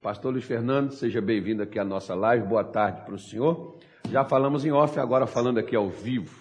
Pastor Luiz Fernando, seja bem-vindo aqui à nossa live. Boa tarde para o senhor. Já falamos em off, agora falando aqui ao vivo.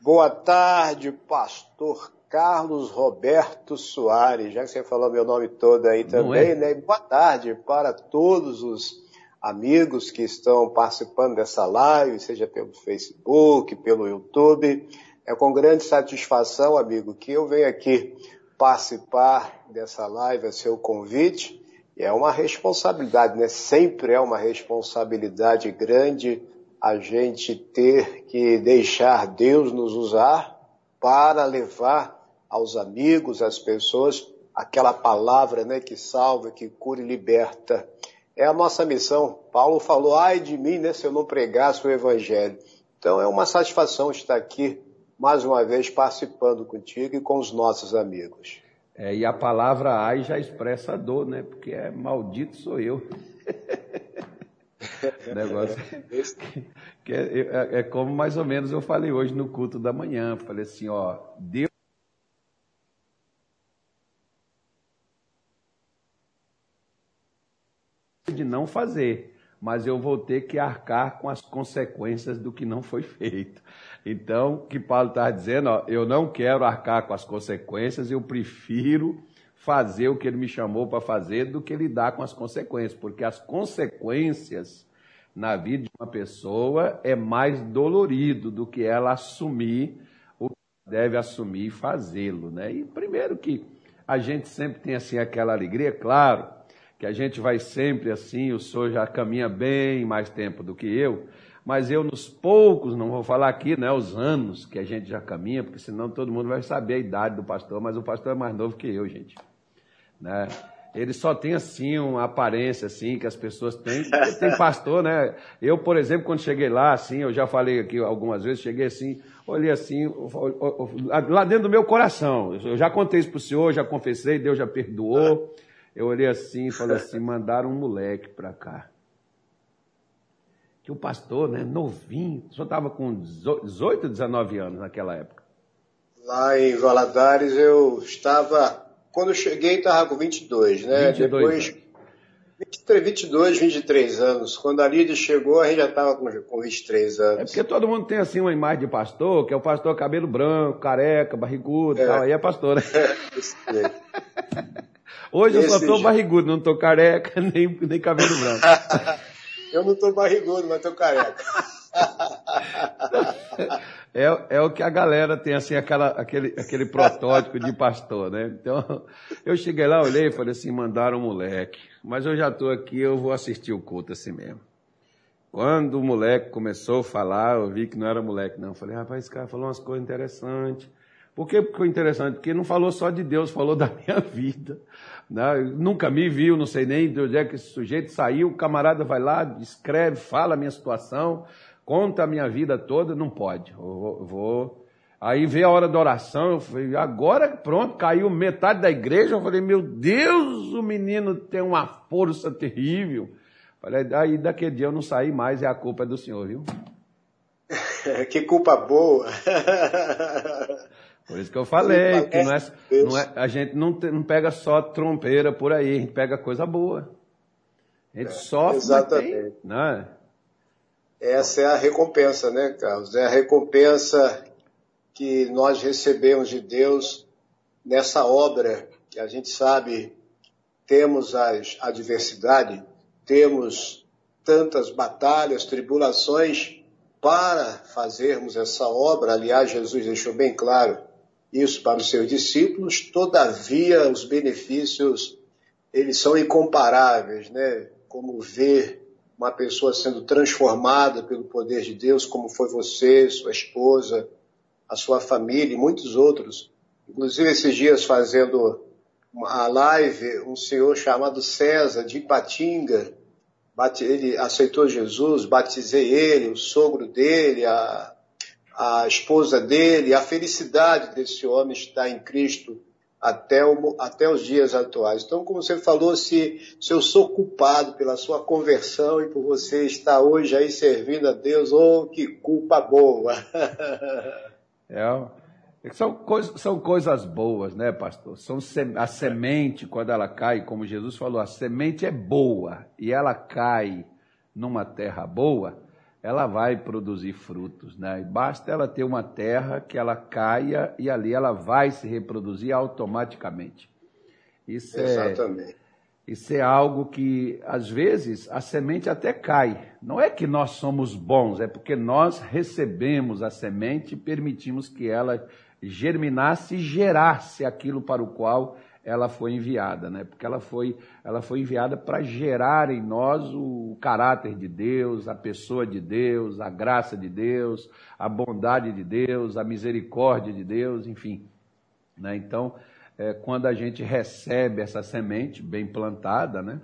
Boa tarde, pastor Carlos Roberto Soares. Já que você falou meu nome todo aí também, é? né? Boa tarde para todos os amigos que estão participando dessa live, seja pelo Facebook, pelo YouTube. É com grande satisfação, amigo, que eu venho aqui participar dessa live, a seu convite é uma responsabilidade, né? Sempre é uma responsabilidade grande a gente ter que deixar Deus nos usar para levar aos amigos, às pessoas, aquela palavra, né, que salva, que cura e liberta. É a nossa missão. Paulo falou, ai de mim, né, se eu não pregasse o evangelho. Então é uma satisfação estar aqui mais uma vez participando contigo e com os nossos amigos. É, e a palavra ai já expressa a dor, né? Porque é maldito sou eu. Negócio que é, é, é, como mais ou menos eu falei hoje no culto da manhã. Falei assim, ó, Deus de não fazer, mas eu vou ter que arcar com as consequências do que não foi feito. Então, o que Paulo está dizendo, ó, eu não quero arcar com as consequências, eu prefiro fazer o que ele me chamou para fazer do que lidar com as consequências, porque as consequências na vida de uma pessoa é mais dolorido do que ela assumir o que deve assumir e fazê-lo, né? E primeiro que a gente sempre tem assim aquela alegria, claro, que a gente vai sempre assim, o senhor já caminha bem mais tempo do que eu, mas eu nos poucos, não vou falar aqui, né, os anos que a gente já caminha, porque senão todo mundo vai saber a idade do pastor, mas o pastor é mais novo que eu, gente. Né? Ele só tem assim uma aparência assim que as pessoas têm. Tem pastor, né? Eu, por exemplo, quando cheguei lá, assim, eu já falei aqui algumas vezes, cheguei assim, olhei assim, lá dentro do meu coração. Eu já contei isso para o senhor, já confessei, Deus já perdoou. Eu olhei assim e falei assim, mandaram um moleque para cá que o pastor, né, novinho, só estava com 18, 19 anos naquela época. Lá em Valadares eu estava, quando eu cheguei estava com 22, né? 22, Depois, 23, 22, 23 anos. Quando a Lídia chegou, a gente já estava com, com 23 anos. É porque todo mundo tem assim uma imagem de pastor, que é o pastor cabelo branco, careca, barrigudo é. tal, aí é pastor, né? É, Hoje Esse eu só estou barrigudo, não estou careca, nem, nem cabelo branco. Eu não tô barrigudo, mas tô careca. É, é o que a galera tem, assim, aquela, aquele, aquele protótipo de pastor, né? Então, eu cheguei lá, olhei e falei assim, mandaram um moleque. Mas eu já estou aqui, eu vou assistir o culto assim mesmo. Quando o moleque começou a falar, eu vi que não era moleque, não. Eu falei, rapaz, esse cara falou umas coisas interessantes. Por que ficou interessante? Porque não falou só de Deus, falou da minha vida. Né? Nunca me viu, não sei nem de onde é que esse sujeito saiu. O camarada vai lá, escreve, fala a minha situação, conta a minha vida toda. Não pode. Eu vou. Aí veio a hora da oração, eu falei, agora pronto, caiu metade da igreja. Eu falei, meu Deus, o menino tem uma força terrível. Falei, aí daquele dia eu não saí mais, é a culpa do senhor, viu? que culpa boa! Por isso que eu falei, que não é, não é, a gente não, te, não pega só trompeira por aí, a gente pega coisa boa. A gente é, sofre, exatamente. Tem, né? Essa é a recompensa, né, Carlos? É a recompensa que nós recebemos de Deus nessa obra que a gente sabe temos as adversidade, temos tantas batalhas, tribulações para fazermos essa obra. Aliás, Jesus deixou bem claro isso para os seus discípulos, todavia os benefícios eles são incomparáveis, né? Como ver uma pessoa sendo transformada pelo poder de Deus, como foi você, sua esposa, a sua família e muitos outros. Inclusive esses dias fazendo a live, um senhor chamado César de Ipatinga, ele aceitou Jesus, batizei ele, o sogro dele, a, a esposa dele, a felicidade desse homem está em Cristo até, o, até os dias atuais. Então, como você falou, se, se eu sou culpado pela sua conversão e por você estar hoje aí servindo a Deus, oh, que culpa boa! é, São, coisa, são coisas boas, né, pastor? São a semente, quando ela cai, como Jesus falou, a semente é boa e ela cai numa terra boa, ela vai produzir frutos, né? E basta ela ter uma terra que ela caia e ali ela vai se reproduzir automaticamente. Isso é Exatamente. É, isso é algo que, às vezes, a semente até cai. Não é que nós somos bons, é porque nós recebemos a semente e permitimos que ela germinasse e gerasse aquilo para o qual ela foi enviada, né? Porque ela foi, ela foi enviada para gerar em nós o caráter de Deus, a pessoa de Deus, a graça de Deus, a bondade de Deus, a misericórdia de Deus, enfim. Né? Então, é, quando a gente recebe essa semente bem plantada, né?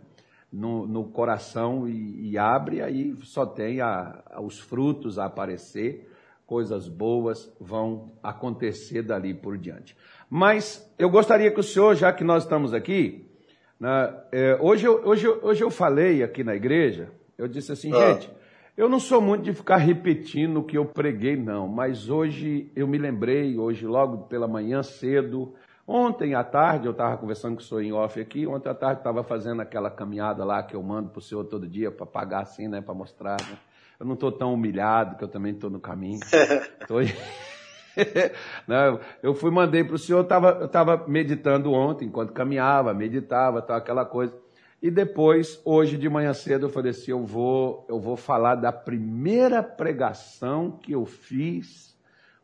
No, no coração e, e, abre, aí só tem a, a, os frutos a aparecer, coisas boas vão acontecer dali por diante. Mas eu gostaria que o senhor, já que nós estamos aqui, né, é, hoje, eu, hoje, hoje eu falei aqui na igreja, eu disse assim, ah. gente, eu não sou muito de ficar repetindo o que eu preguei, não, mas hoje eu me lembrei, hoje logo pela manhã cedo, ontem à tarde, eu estava conversando com o senhor em off aqui, ontem à tarde estava fazendo aquela caminhada lá que eu mando para o senhor todo dia, para pagar assim, né, para mostrar, né? Eu não estou tão humilhado, que eu também estou no caminho. Tô... eu fui, mandei para o senhor, eu estava meditando ontem, enquanto caminhava, meditava, tal, aquela coisa. E depois, hoje de manhã cedo, eu falei assim: eu vou, eu vou falar da primeira pregação que eu fiz,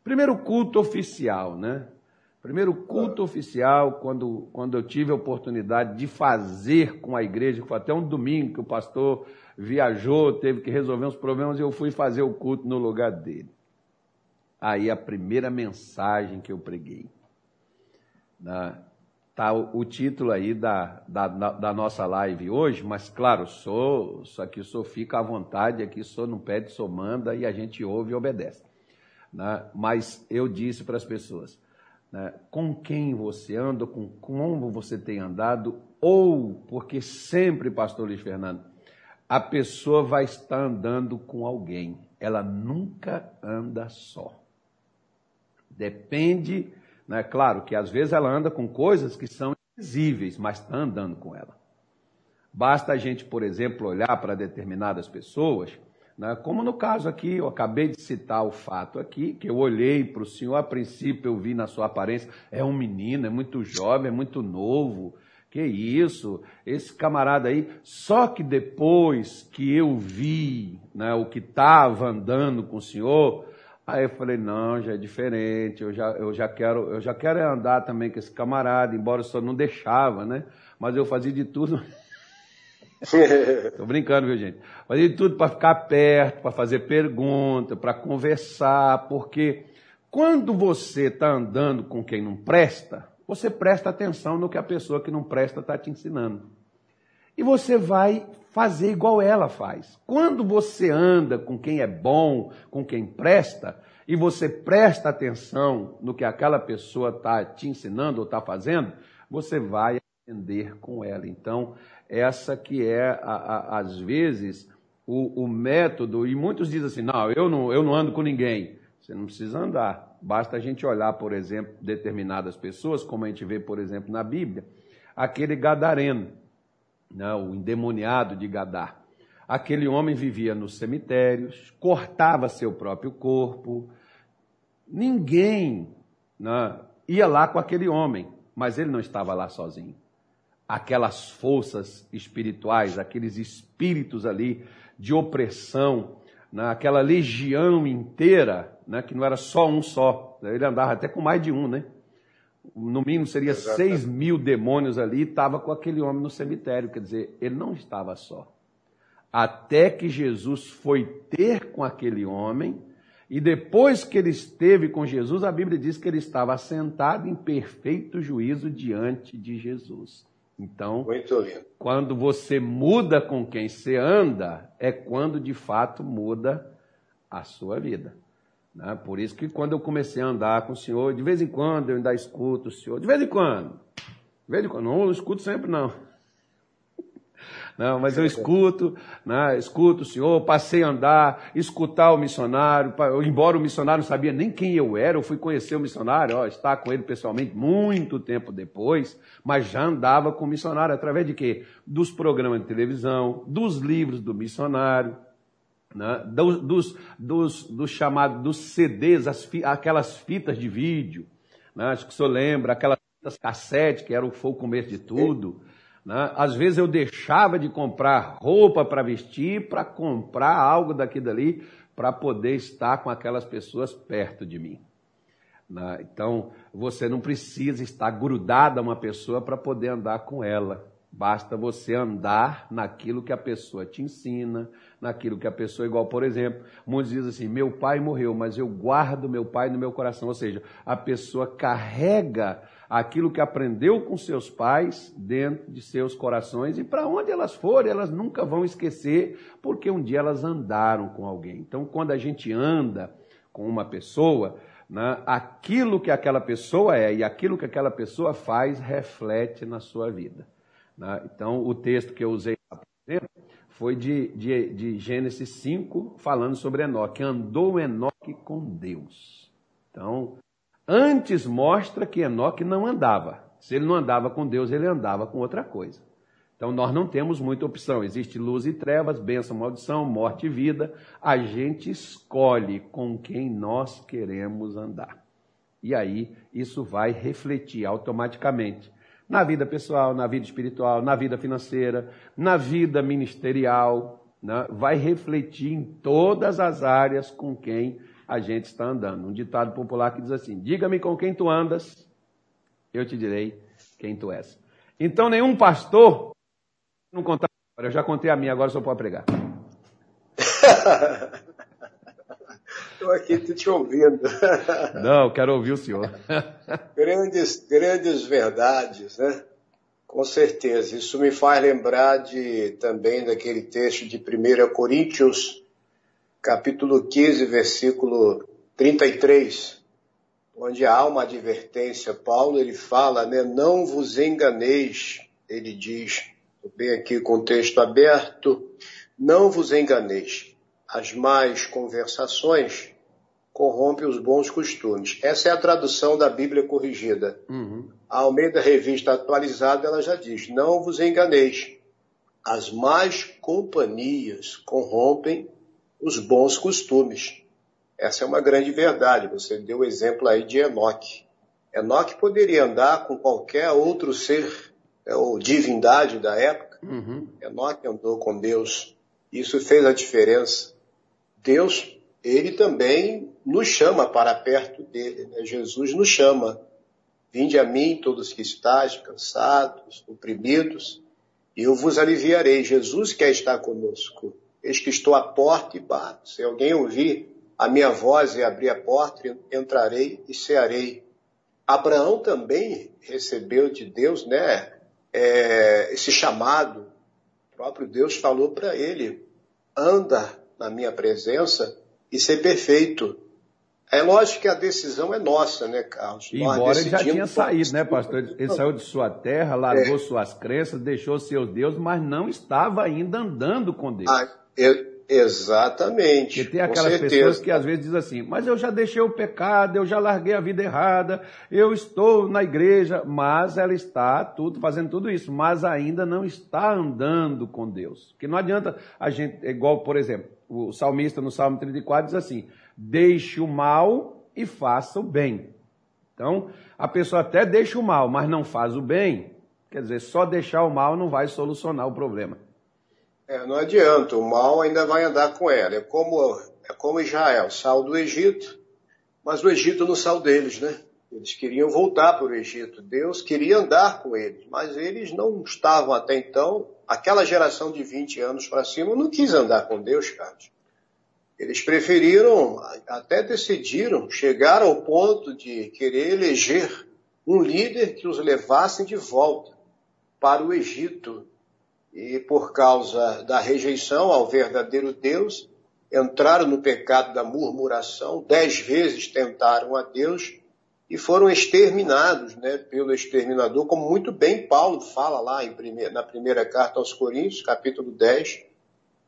primeiro culto oficial, né? Primeiro culto oficial, quando, quando eu tive a oportunidade de fazer com a igreja, que foi até um domingo que o pastor viajou, teve que resolver uns problemas, e eu fui fazer o culto no lugar dele aí a primeira mensagem que eu preguei. Está o, o, título aí da, da, da, nossa live hoje, mas claro, sou, só que sou fica à vontade, aqui sou não pede, sou manda e a gente ouve e obedece. Né? Mas eu disse para as pessoas, né, com quem você anda, com como você tem andado, ou porque sempre, pastor Luiz Fernando, a pessoa vai estar andando com alguém, ela nunca anda só. Depende, né? Claro que às vezes ela anda com coisas que são invisíveis, mas está andando com ela. Basta a gente, por exemplo, olhar para determinadas pessoas, né? como no caso aqui, eu acabei de citar o fato aqui, que eu olhei para o senhor, a princípio eu vi na sua aparência, é um menino, é muito jovem, é muito novo, que isso, esse camarada aí, só que depois que eu vi né, o que estava andando com o senhor, Aí eu falei, não, já é diferente, eu já, eu já quero, eu já quero andar também com esse camarada, embora o senhor não deixava, né? Mas eu fazia de tudo. Tô brincando, viu, gente? Fazia de tudo para ficar perto, para fazer pergunta, para conversar, porque quando você está andando com quem não presta, você presta atenção no que a pessoa que não presta está te ensinando. E você vai fazer igual ela faz. Quando você anda com quem é bom, com quem presta, e você presta atenção no que aquela pessoa está te ensinando ou está fazendo, você vai aprender com ela. Então, essa que é, a, a, às vezes, o, o, método, e muitos dizem assim, não eu, não, eu não ando com ninguém. Você não precisa andar. Basta a gente olhar, por exemplo, determinadas pessoas, como a gente vê, por exemplo, na Bíblia, aquele gadareno né, o endemoniado de Gadar. Aquele homem vivia nos cemitérios, cortava seu próprio corpo. Ninguém né, ia lá com aquele homem, mas ele não estava lá sozinho. Aquelas forças espirituais, aqueles espíritos ali de opressão, né, aquela legião inteira, né, que não era só um só, ele andava até com mais de um, né? no mínimo seria Exato. 6 mil demônios ali, estava com aquele homem no cemitério. Quer dizer, ele não estava só. Até que Jesus foi ter com aquele homem, e depois que ele esteve com Jesus, a Bíblia diz que ele estava sentado em perfeito juízo diante de Jesus. Então, quando você muda com quem você anda, é quando de fato muda a sua vida. Né? Por isso que quando eu comecei a andar com o Senhor, de vez em quando eu ainda escuto o Senhor, de vez em quando, de vez em quando, não escuto sempre não. Não, mas eu escuto, né, escuto o senhor, passei a andar, escutar o missionário, embora o missionário não sabia nem quem eu era, eu fui conhecer o missionário, ó, estar com ele pessoalmente muito tempo depois, mas já andava com o missionário através de quê? Dos programas de televisão, dos livros do missionário, né, dos, dos, dos, dos chamados, dos CDs, as, aquelas fitas de vídeo, né, acho que o senhor lembra, aquelas fitas cassete, que era o, foi o começo de tudo, né? Às vezes eu deixava de comprar roupa para vestir para comprar algo daqui dali para poder estar com aquelas pessoas perto de mim. Né? Então, você não precisa estar grudado a uma pessoa para poder andar com ela. Basta você andar naquilo que a pessoa te ensina, naquilo que a pessoa, igual, por exemplo, muitos dizem assim: meu pai morreu, mas eu guardo meu pai no meu coração. Ou seja, a pessoa carrega aquilo que aprendeu com seus pais dentro de seus corações e para onde elas forem, elas nunca vão esquecer, porque um dia elas andaram com alguém. Então, quando a gente anda com uma pessoa, né, aquilo que aquela pessoa é e aquilo que aquela pessoa faz reflete na sua vida. Né? Então, o texto que eu usei, foi de, de, de Gênesis 5, falando sobre Enoque. Andou Enoque com Deus. Então, antes mostra que Enoque não andava. Se ele não andava com Deus, ele andava com outra coisa. Então nós não temos muita opção. Existe luz e trevas, bênção, maldição, morte e vida. A gente escolhe com quem nós queremos andar. E aí isso vai refletir automaticamente na vida pessoal, na vida espiritual, na vida financeira, na vida ministerial. Né? Vai refletir em todas as áreas com quem a gente está andando. Um ditado popular que diz assim: Diga-me com quem tu andas, eu te direi quem tu és. Então, nenhum pastor não contar eu já contei a minha, agora só pode pregar. Estou aqui te ouvindo. Não, quero ouvir o senhor. Grandes, grandes verdades, né? Com certeza. Isso me faz lembrar de também daquele texto de 1 Coríntios capítulo 15, versículo 33, onde há uma advertência. Paulo ele fala, né, não vos enganeis, ele diz, bem aqui com o texto aberto, não vos enganeis, as más conversações corrompem os bons costumes. Essa é a tradução da Bíblia corrigida. Uhum. A Almeida Revista Atualizada, ela já diz, não vos enganeis, as más companhias corrompem os bons costumes. Essa é uma grande verdade. Você deu o exemplo aí de Enoque. Enoque poderia andar com qualquer outro ser é, ou divindade da época. Uhum. Enoque andou com Deus. Isso fez a diferença. Deus, ele também nos chama para perto dele. Né? Jesus nos chama. Vinde a mim, todos que estáis cansados, oprimidos, e eu vos aliviarei. Jesus quer estar conosco. Eis que estou à porta e bato. Se alguém ouvir a minha voz e abrir a porta, entrarei e cearei. Abraão também recebeu de Deus, né, é, esse chamado. O próprio Deus falou para ele: anda na minha presença e ser perfeito. É lógico que a decisão é nossa, né, Carlos? Embora ele já tinha saído, né, pastor? Ele saiu de sua terra, largou é. suas crenças, deixou seu Deus, mas não estava ainda andando com Deus. Ah, exatamente. Porque tem aquelas pessoas que às vezes dizem assim, mas eu já deixei o pecado, eu já larguei a vida errada, eu estou na igreja, mas ela está tudo fazendo tudo isso, mas ainda não está andando com Deus. Porque não adianta a gente, igual, por exemplo, o salmista no Salmo 34 diz assim: deixe o mal e faça o bem. Então, a pessoa até deixa o mal, mas não faz o bem, quer dizer, só deixar o mal não vai solucionar o problema. É, não adianta, o mal ainda vai andar com ela. É como, é como Israel, saiu do Egito, mas o Egito não saiu deles, né? Eles queriam voltar para o Egito. Deus queria andar com eles, mas eles não estavam até então. Aquela geração de 20 anos para cima não quis andar com Deus, Carlos. Eles preferiram, até decidiram, chegar ao ponto de querer eleger um líder que os levasse de volta para o Egito e por causa da rejeição ao verdadeiro Deus, entraram no pecado da murmuração, dez vezes tentaram a Deus e foram exterminados né, pelo exterminador, como muito bem Paulo fala lá primeira, na primeira carta aos Coríntios, capítulo 10.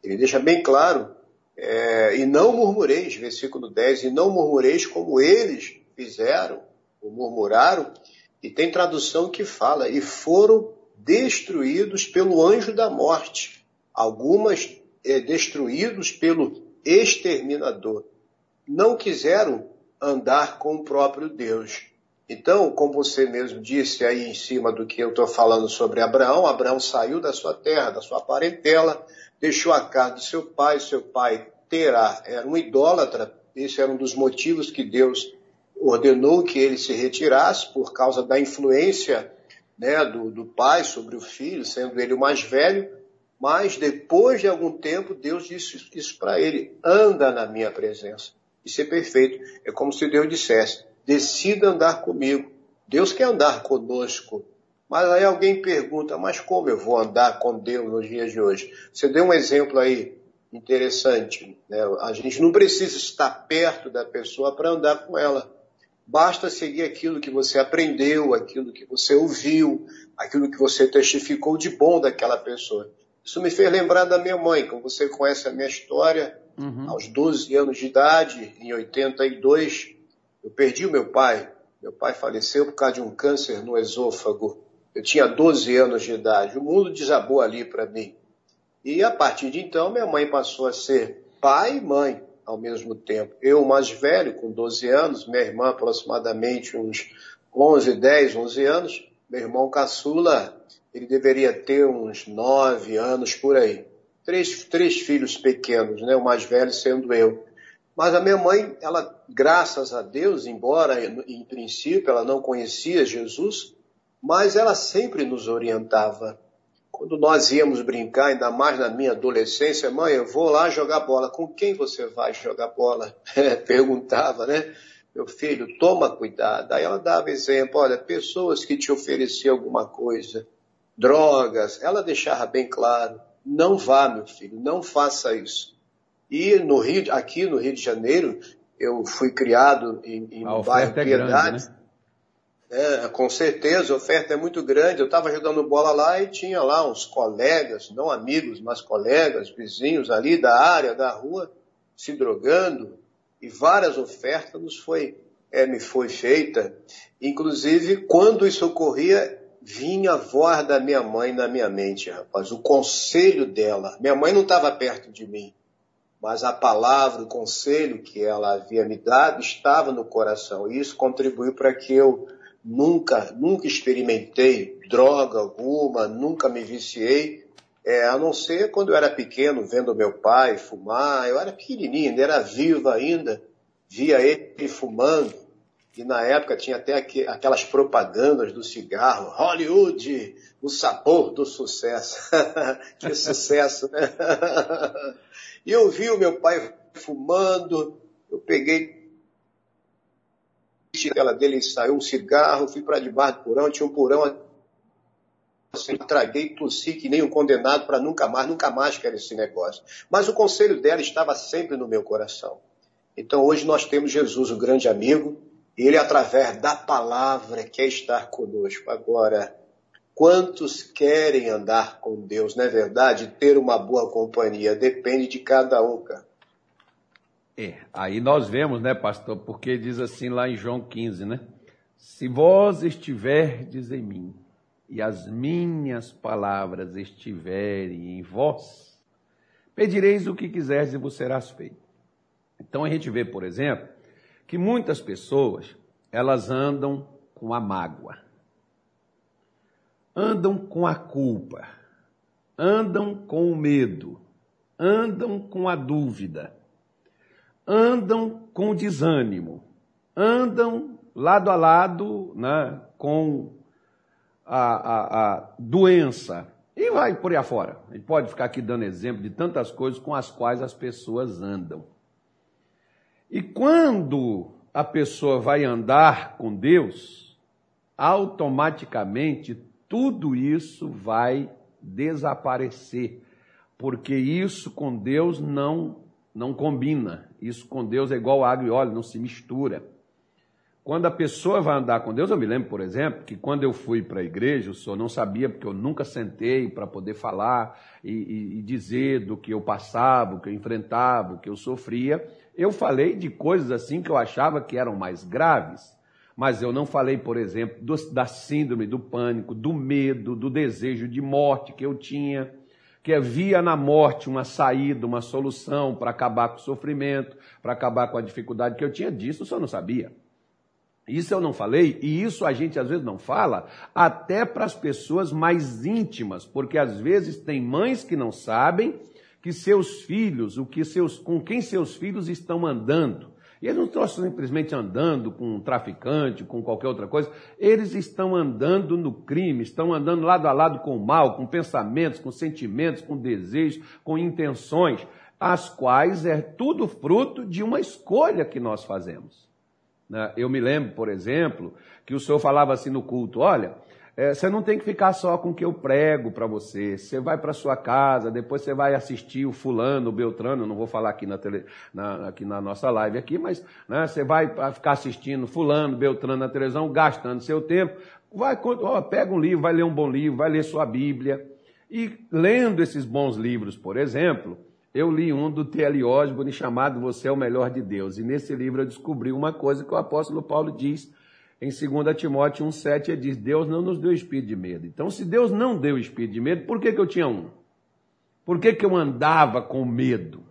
Ele deixa bem claro, é, e não murmureis, versículo 10, e não murmureis como eles fizeram, ou murmuraram, e tem tradução que fala, e foram destruídos pelo anjo da morte, algumas é, destruídos pelo exterminador. Não quiseram andar com o próprio Deus. Então, como você mesmo disse aí em cima do que eu estou falando sobre Abraão, Abraão saiu da sua terra, da sua parentela, deixou a casa do seu pai, seu pai Terá era um idólatra, esse era um dos motivos que Deus ordenou que ele se retirasse por causa da influência né, do, do pai sobre o filho, sendo ele o mais velho, mas depois de algum tempo Deus disse isso para ele, anda na minha presença e ser perfeito. É como se Deus dissesse: decida andar comigo. Deus quer andar conosco. Mas aí alguém pergunta: mas como eu vou andar com Deus nos dias de hoje? Você deu um exemplo aí interessante. Né? A gente não precisa estar perto da pessoa para andar com ela. Basta seguir aquilo que você aprendeu, aquilo que você ouviu, aquilo que você testificou de bom daquela pessoa. Isso me fez lembrar da minha mãe, como você conhece a minha história, uhum. aos 12 anos de idade, em 82, eu perdi o meu pai. Meu pai faleceu por causa de um câncer no esôfago. Eu tinha 12 anos de idade. O mundo desabou ali para mim. E a partir de então, minha mãe passou a ser pai e mãe ao mesmo tempo. Eu, mais velho, com 12 anos, minha irmã, aproximadamente uns 11, 10, 11 anos, meu irmão caçula, ele deveria ter uns 9 anos por aí três, três filhos pequenos, né? o mais velho sendo eu. Mas a minha mãe, ela, graças a Deus, embora em princípio ela não conhecia Jesus, mas ela sempre nos orientava. Quando nós íamos brincar, ainda mais na minha adolescência, mãe, eu vou lá jogar bola. Com quem você vai jogar bola? Perguntava, né? Meu filho, toma cuidado. Aí ela dava exemplo, olha, pessoas que te ofereciam alguma coisa, drogas, ela deixava bem claro. Não vá, meu filho, não faça isso. E no Rio, aqui no Rio de Janeiro, eu fui criado em, em um bairro é Piedade. Grande, né? É, com certeza, a oferta é muito grande. Eu estava jogando bola lá e tinha lá uns colegas, não amigos, mas colegas, vizinhos ali da área, da rua, se drogando. E várias ofertas nos foi, é, me foi feita. Inclusive, quando isso ocorria, vinha a voz da minha mãe na minha mente, rapaz, o conselho dela. Minha mãe não estava perto de mim, mas a palavra, o conselho que ela havia me dado estava no coração. E isso contribuiu para que eu nunca, nunca experimentei droga alguma, nunca me viciei, é, a não ser quando eu era pequeno, vendo meu pai fumar. Eu era pequenininho, ainda era vivo ainda, via ele fumando e na época tinha até aquelas propagandas do cigarro, Hollywood, o sabor do sucesso. que sucesso, né? e eu vi o meu pai fumando, eu peguei ela dele saiu um cigarro, fui para debaixo do porão, tinha um porão assim, traguei, tossi que nem um condenado para nunca mais, nunca mais quero esse negócio. Mas o conselho dela estava sempre no meu coração. Então hoje nós temos Jesus, o grande amigo, ele, através da palavra, quer estar conosco. Agora, quantos querem andar com Deus? Não é verdade? Ter uma boa companhia depende de cada um, cara. É, aí nós vemos, né, pastor, porque diz assim lá em João 15, né? Se vós estiverdes em mim e as minhas palavras estiverem em vós, pedireis o que quiseres e vos serás feito. Então a gente vê, por exemplo, que muitas pessoas, elas andam com a mágoa, andam com a culpa, andam com o medo, andam com a dúvida, andam com desânimo, andam lado a lado né, com a, a, a doença, e vai por aí afora. A gente pode ficar aqui dando exemplo de tantas coisas com as quais as pessoas andam. E quando a pessoa vai andar com Deus, automaticamente tudo isso vai desaparecer, porque isso com Deus não não combina. Isso com Deus é igual água e óleo, não se mistura. Quando a pessoa vai andar com Deus, eu me lembro, por exemplo, que quando eu fui para a igreja, o senhor não sabia, porque eu nunca sentei para poder falar e, e, e, dizer do que eu passava, o que eu enfrentava, o que eu sofria. Eu falei de coisas assim que eu achava que eram mais graves, mas eu não falei, por exemplo, do, da síndrome do pânico, do medo, do desejo de morte que eu tinha que havia na morte uma saída, uma solução para acabar com o sofrimento, para acabar com a dificuldade que eu tinha, disso o senhor não sabia. Isso eu não falei, e isso a gente às vezes não fala, até para as pessoas mais íntimas, porque às vezes tem mães que não sabem que seus filhos, o que seus, com quem seus filhos estão andando. E eles não estão simplesmente andando com um traficante, com qualquer outra coisa, eles estão andando no crime, estão andando lado a lado com o mal, com pensamentos, com sentimentos, com desejos, com intenções, as quais é tudo fruto de uma escolha que nós fazemos. Né? Eu me lembro, por exemplo, que o senhor falava assim no culto: olha, é, você não tem que ficar só com o que eu prego para você. Você vai para sua casa, depois você vai assistir o fulano, o Beltrano, não vou falar aqui na, tele, na, aqui na nossa live aqui, mas né, você vai ficar assistindo fulano, Beltrano na televisão, gastando seu tempo. Vai, ó, pega um livro, vai ler um bom livro, vai ler sua Bíblia. E lendo esses bons livros, por exemplo, eu li um do T.L. Osborne chamado Você é o Melhor de Deus. E nesse livro eu descobri uma coisa que o apóstolo Paulo diz em 2 Timóteo 1,7. Ele diz: Deus não nos deu espírito de medo. Então, se Deus não deu espírito de medo, por que, que eu tinha um? Por que, que eu andava com medo?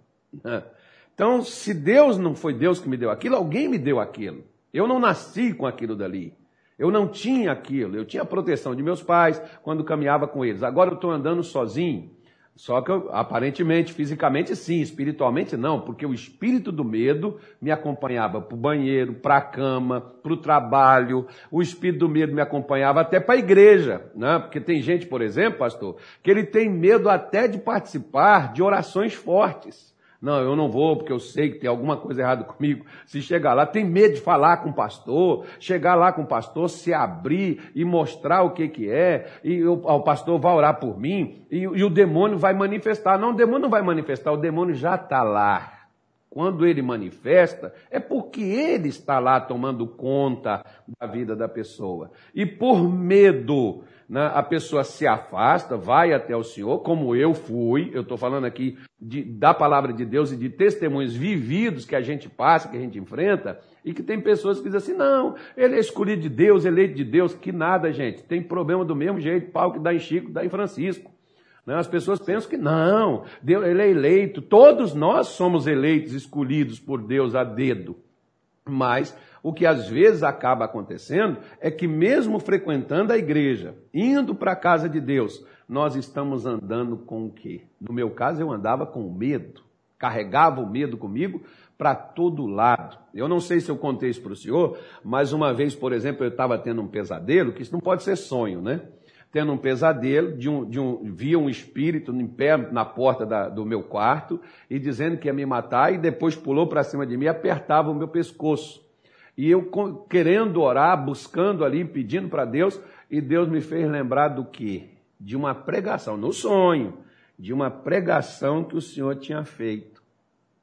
Então, se Deus não foi Deus que me deu aquilo, alguém me deu aquilo. Eu não nasci com aquilo dali. Eu não tinha aquilo. Eu tinha a proteção de meus pais quando caminhava com eles. Agora eu estou andando sozinho. Só que eu, aparentemente, fisicamente sim, espiritualmente não, porque o espírito do medo me acompanhava para o banheiro, para a cama, para o trabalho, o espírito do medo me acompanhava até para a igreja, né? Porque tem gente, por exemplo, pastor, que ele tem medo até de participar de orações fortes. Não, eu não vou porque eu sei que tem alguma coisa errada comigo. Se chegar lá, tem medo de falar com o pastor, chegar lá com o pastor, se abrir e mostrar o que, que é, e o, o pastor vai orar por mim, e, e o demônio vai manifestar. Não, o demônio não vai manifestar, o demônio já está lá. Quando ele manifesta, é porque ele está lá tomando conta da vida da pessoa. E por medo a pessoa se afasta, vai até o Senhor, como eu fui, eu estou falando aqui de, da palavra de Deus e de testemunhos vividos que a gente passa, que a gente enfrenta, e que tem pessoas que dizem assim, não, ele é escolhido de Deus, eleito de Deus, que nada, gente, tem problema do mesmo jeito, pau que dá em Chico, dá em Francisco. Né? As pessoas pensam que não, Deus, ele é eleito, todos nós somos eleitos, escolhidos por Deus a dedo, mas o que às vezes acaba acontecendo é que, mesmo frequentando a igreja, indo para a casa de Deus, nós estamos andando com o quê? No meu caso, eu andava com medo, carregava o medo comigo para todo lado. Eu não sei se eu contei isso para o senhor, mas uma vez, por exemplo, eu estava tendo um pesadelo, que isso não pode ser sonho, né? Tendo um pesadelo, de um, de um, via um espírito em pé na porta da, do meu quarto e dizendo que ia me matar, e depois pulou para cima de mim e apertava o meu pescoço. E eu querendo orar, buscando ali, pedindo para Deus, e Deus me fez lembrar do quê? De uma pregação, no sonho, de uma pregação que o Senhor tinha feito.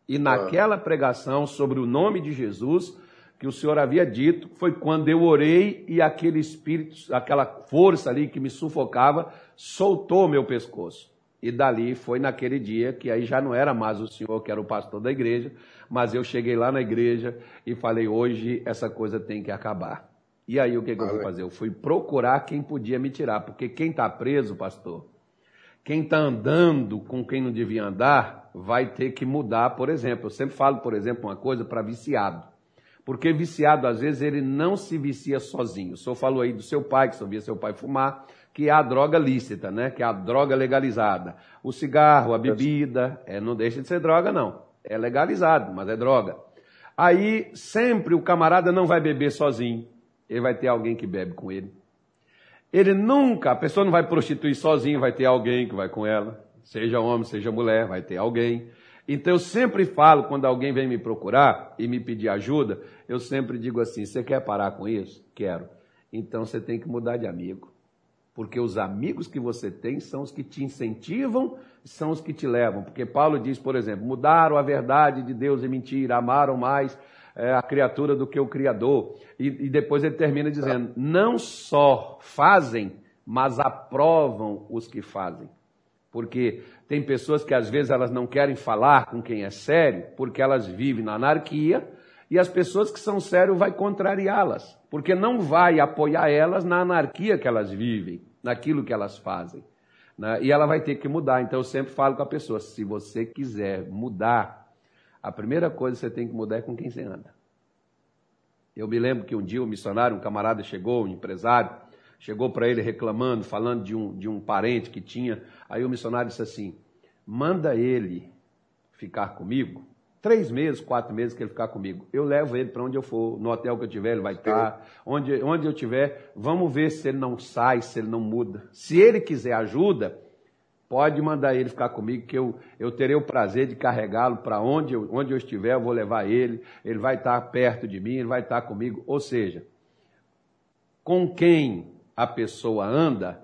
E naquela pregação sobre o nome de Jesus, que o Senhor havia dito, foi quando eu orei e aquele espírito, aquela força ali que me sufocava, soltou meu pescoço. E dali foi naquele dia que aí já não era mais o senhor que era o pastor da igreja, mas eu cheguei lá na igreja e falei: hoje essa coisa tem que acabar. E aí o que, que eu vou fazer? Eu fui procurar quem podia me tirar, porque quem está preso, pastor, quem está andando com quem não devia andar, vai ter que mudar, por exemplo. Eu sempre falo, por exemplo, uma coisa para viciado. Porque viciado, às vezes, ele não se vicia sozinho. O senhor falou aí do seu pai, que só via seu pai fumar que é a droga lícita, né? que é a droga legalizada. O cigarro, a bebida, é, não deixa de ser droga, não. É legalizado, mas é droga. Aí sempre o camarada não vai beber sozinho. Ele vai ter alguém que bebe com ele. Ele nunca, a pessoa não vai prostituir sozinho, vai ter alguém que vai com ela. Seja homem, seja mulher, vai ter alguém. Então eu sempre falo, quando alguém vem me procurar e me pedir ajuda, eu sempre digo assim: você quer parar com isso? Quero. Então você tem que mudar de amigo. Porque os amigos que você tem são os que te incentivam, são os que te levam. Porque Paulo diz, por exemplo, mudaram a verdade de Deus e mentira, amaram mais é, a criatura do que o Criador. E, e depois ele termina dizendo: não só fazem, mas aprovam os que fazem. Porque tem pessoas que às vezes elas não querem falar com quem é sério, porque elas vivem na anarquia, e as pessoas que são sérias vai contrariá-las, porque não vai apoiar elas na anarquia que elas vivem, naquilo que elas fazem. Né? E ela vai ter que mudar. Então eu sempre falo com a pessoa: se você quiser mudar, a primeira coisa que você tem que mudar é com quem você anda. Eu me lembro que um dia um missionário, um camarada chegou, um empresário, chegou para ele reclamando, falando de um, de um parente que tinha. Aí o missionário disse assim: manda ele ficar comigo. Três meses, quatro meses que ele ficar comigo. Eu levo ele para onde eu for, no hotel que eu tiver, ele vai estar. Onde, onde eu tiver, vamos ver se ele não sai, se ele não muda. Se ele quiser ajuda, pode mandar ele ficar comigo, que eu, eu terei o prazer de carregá-lo para onde eu, onde eu estiver, eu vou levar ele, ele vai estar perto de mim, ele vai estar comigo. Ou seja, com quem a pessoa anda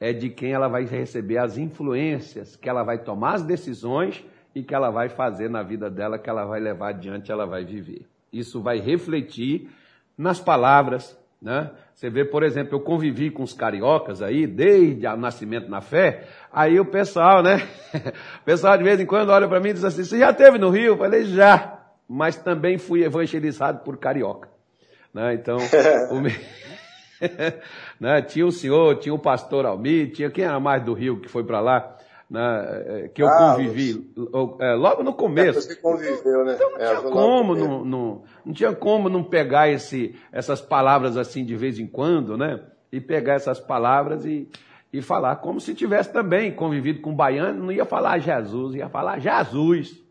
é de quem ela vai receber as influências, que ela vai tomar as decisões e que ela vai fazer na vida dela, que ela vai levar adiante, ela vai viver. Isso vai refletir nas palavras, né? Você vê, por exemplo, eu convivi com os cariocas aí, desde o nascimento na fé, aí o pessoal, né? O pessoal de vez em quando olha para mim e diz assim, você já teve no Rio? Eu falei, já, mas também fui evangelizado por carioca. Né? Então, o... né? Tinha o senhor, tinha o pastor Almir, tinha quem era mais do Rio que foi para lá, né? É, que eu ah, convivi é, logo no começo. Você conviveu, né? Então não é, tinha como não, não, não tinha como não pegar esse, essas palavras assim de vez em quando, né? E pegar essas palavras e, e falar como se tivesse também convivido com um baiano, não ia falar Jesus, ia falar Jesus.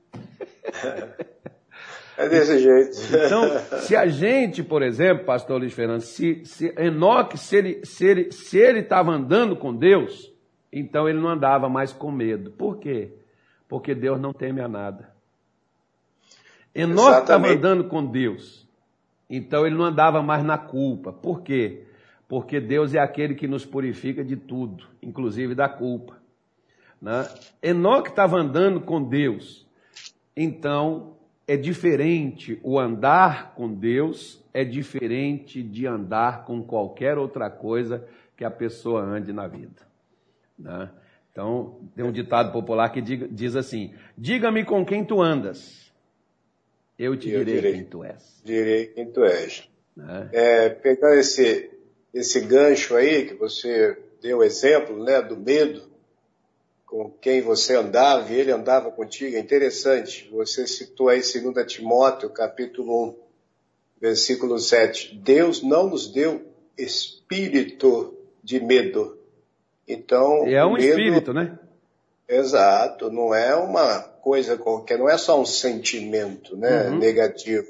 É desse jeito. Então, se a gente, por exemplo, pastor Luiz Fernando, se, se Enoque, se ele se ele se ele estava andando com Deus, então ele não andava mais com medo. Por quê? Porque Deus não teme a nada. Enoque estava andando com Deus, então ele não andava mais na culpa. Por quê? Porque Deus é aquele que nos purifica de tudo, inclusive da culpa. Né? Enoque estava andando com Deus, então é diferente, o andar com Deus é diferente de andar com qualquer outra coisa que a pessoa ande na vida. Né? Então, tem um ditado popular que diz assim: Diga-me com quem tu andas, eu te eu direi, direi, quem tu és. Direi quem tu és. Né? É, pegando esse, esse gancho aí, que você deu exemplo né, do medo, com quem você andava e ele andava contigo. É interessante. Você citou aí 2 Timóteo, capítulo 1, versículo 7. Deus não nos deu espírito de medo. Então. E é um medo... espírito, né? Exato. Não é uma coisa qualquer, não é só um sentimento né, uhum. negativo.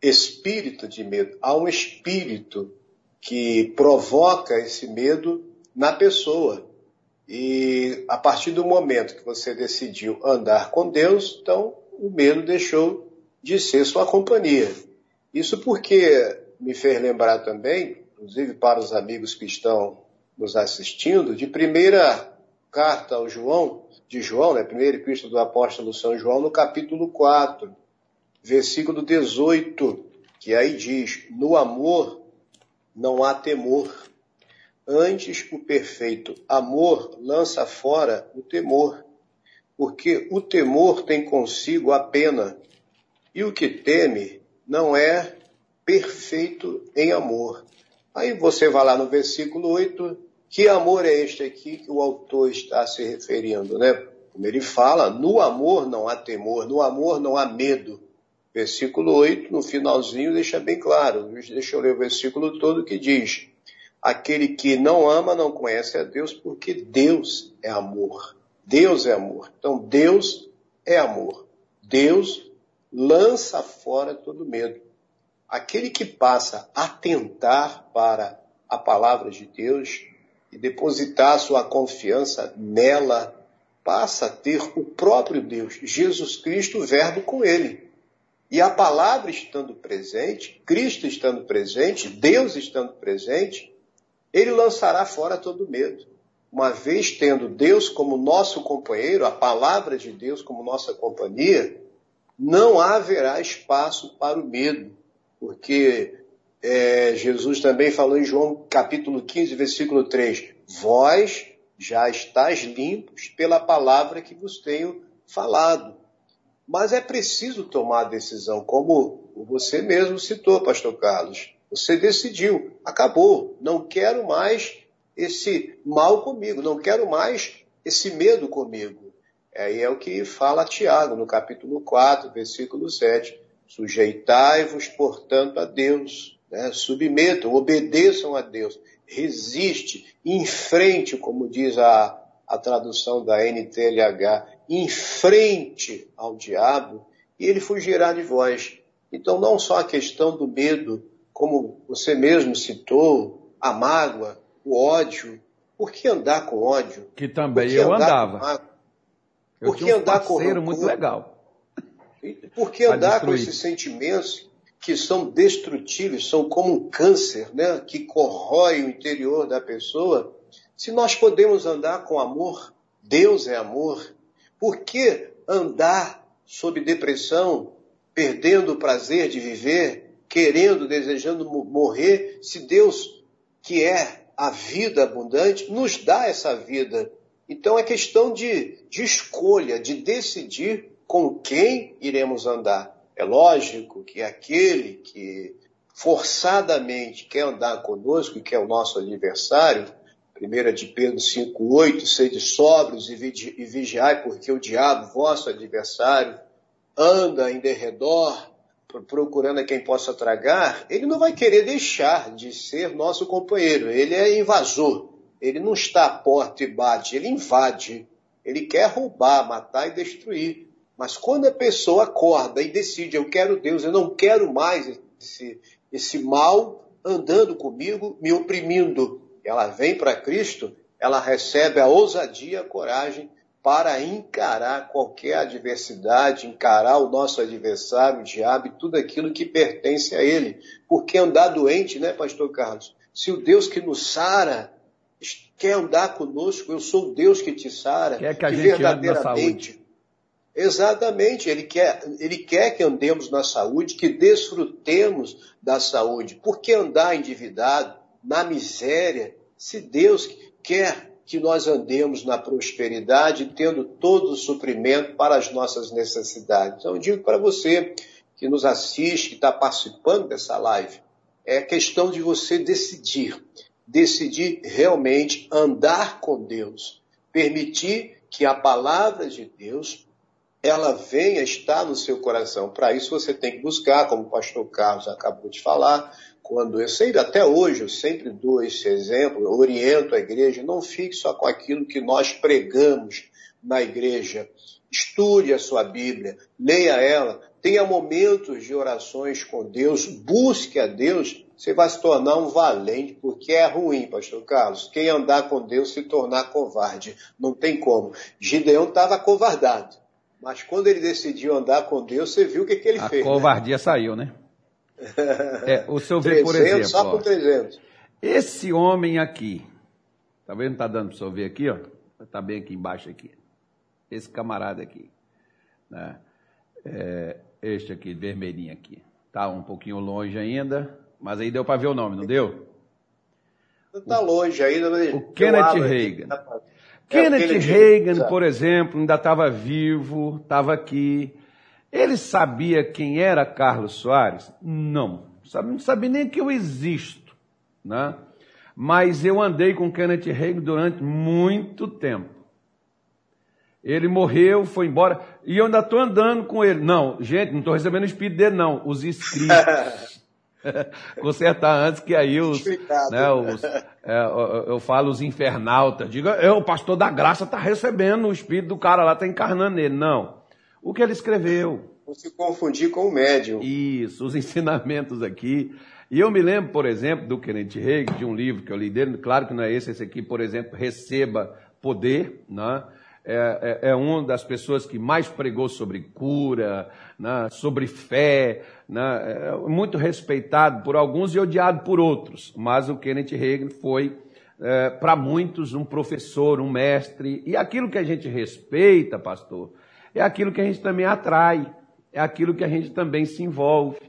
Espírito de medo. Há um espírito que provoca esse medo na pessoa. E a partir do momento que você decidiu andar com Deus, então o medo deixou de ser sua companhia. Isso porque me fez lembrar também, inclusive para os amigos que estão nos assistindo, de primeira carta ao João, de João, né, primeira epístola do apóstolo São João, no capítulo 4, versículo 18, que aí diz: No amor não há temor, Antes, o perfeito amor lança fora o temor, porque o temor tem consigo a pena, e o que teme não é perfeito em amor. Aí você vai lá no versículo 8, que amor é este aqui que o autor está se referindo, né? Como ele fala, no amor não há temor, no amor não há medo. Versículo 8, no finalzinho, deixa bem claro. Deixa eu ler o versículo todo que diz: Aquele que não ama não conhece a Deus, porque Deus é amor. Deus é amor. Então, Deus é amor. Deus lança fora todo medo. Aquele que passa a atentar para a palavra de Deus e depositar sua confiança nela, passa a ter o próprio Deus, Jesus Cristo, Verbo com ele. E a palavra estando presente, Cristo estando presente, Deus estando presente, ele lançará fora todo medo. Uma vez tendo Deus como nosso companheiro, a palavra de Deus como nossa companhia, não haverá espaço para o medo, porque é, Jesus também falou em João capítulo 15, versículo 3: Vós já estáis limpos pela palavra que vos tenho falado. Mas é preciso tomar a decisão, como você mesmo citou, Pastor Carlos. Você decidiu, acabou, não quero mais esse mal comigo, não quero mais esse medo comigo. Aí é o que fala Tiago no capítulo 4, versículo 7. Sujeitai-vos, portanto, a Deus, né? submetam, obedeçam a Deus, resiste, enfrente, como diz a, a tradução da NTLH, enfrente ao diabo e ele fugirá de vós. Então, não só a questão do medo, como você mesmo citou, a mágoa, o ódio. Por que andar com ódio? Que também eu andava. Por que um andar com rancor? muito legal. Por que andar com esses sentimentos que são destrutíveis, são como um câncer, né, que corrói o interior da pessoa? Se nós podemos andar com amor, Deus é amor, por que andar sob depressão, perdendo o prazer de viver, querendo, desejando morrer, se Deus, que é a vida abundante, nos dá essa vida? Então é questão de, de escolha, de decidir com quem iremos andar. É lógico que aquele que forçadamente quer andar conosco, que é o nosso adversário, 1 de Pedro 5,8, sede sóbrios e vigiai, porque o diabo, vosso adversário, anda em derredor, procurando a quem possa tragar, ele não vai querer deixar de ser nosso companheiro. Ele é invasor. Ele não está à porta e bate, ele invade. Ele quer roubar, matar e destruir. Mas quando a pessoa acorda e decide, eu quero Deus, eu não quero mais esse, esse mal andando comigo, me oprimindo, ela vem para Cristo, ela recebe a ousadia, a coragem para encarar qualquer adversidade, encarar o nosso adversário, o diabo e tudo aquilo que pertence a ele. Porque andar doente, né, pastor Carlos? Se o Deus que nos sara quer andar conosco, eu sou o Deus que te sara, quer que, a que gente verdadeiramente Exatamente, ele quer, ele quer que andemos na saúde, que desfrutemos da saúde. Por que andar endividado, na miséria, se Deus quer que nós andemos na prosperidade, tendo todo o suprimento para as nossas necessidades? Então, eu digo para você que nos assiste, que está participando dessa live, é questão de você decidir, decidir realmente andar com Deus, permitir que a palavra de Deus ela venha estar no seu coração. Para isso você tem que buscar, como o pastor Carlos acabou de falar, quando eu sei até hoje, eu sempre dou esse exemplo, oriento a igreja, não fique só com aquilo que nós pregamos na igreja. Estude a sua Bíblia, leia ela, tenha momentos de orações com Deus, busque a Deus, você vai se tornar um valente, porque é ruim, pastor Carlos, quem andar com Deus se tornar covarde. Não tem como. Gideão estava covardado. Mas quando ele decidiu andar com Deus, você viu o que, que ele a fez. A né? covardia né? saiu, né? É, o senhor vê, por exemplo. Só com 300. Esse homem aqui, talvez não está dando para o senhor ver aqui, ó. Está bem aqui embaixo aqui. Esse camarada aqui. Né? É, este aqui, vermelhinho aqui. Está um pouquinho longe ainda, mas aí deu para ver o nome, não deu? Está longe ainda. O Kenneth Reagan. Tá Kenneth é, Reagan, por exemplo, ainda estava vivo, estava aqui. Ele sabia quem era Carlos Soares? Não. Não sabia nem que eu existo. Né? Mas eu andei com Kenneth Reagan durante muito tempo. Ele morreu, foi embora, e eu ainda estou andando com ele. Não, gente, não estou recebendo o espírito dele, não. Os escritos. consertar antes que aí os, né, os é, eu falo os infernautas, diga, é, o pastor da graça está recebendo o espírito do cara lá, está encarnando nele. Não. O que ele escreveu. Não se confundir com o médium. Isso, os ensinamentos aqui. E eu me lembro, por exemplo, do Kenneth Reagan, de um livro que eu li dele, claro que não é esse, esse aqui, por exemplo, Receba Poder, né? É, é, é uma das pessoas que mais pregou sobre cura, né, sobre fé, né, é muito respeitado por alguns e odiado por outros. Mas o Kenneth Reagan foi, é, para muitos, um professor, um mestre. E aquilo que a gente respeita, pastor, é aquilo que a gente também atrai. é aquilo que a gente também se envolve.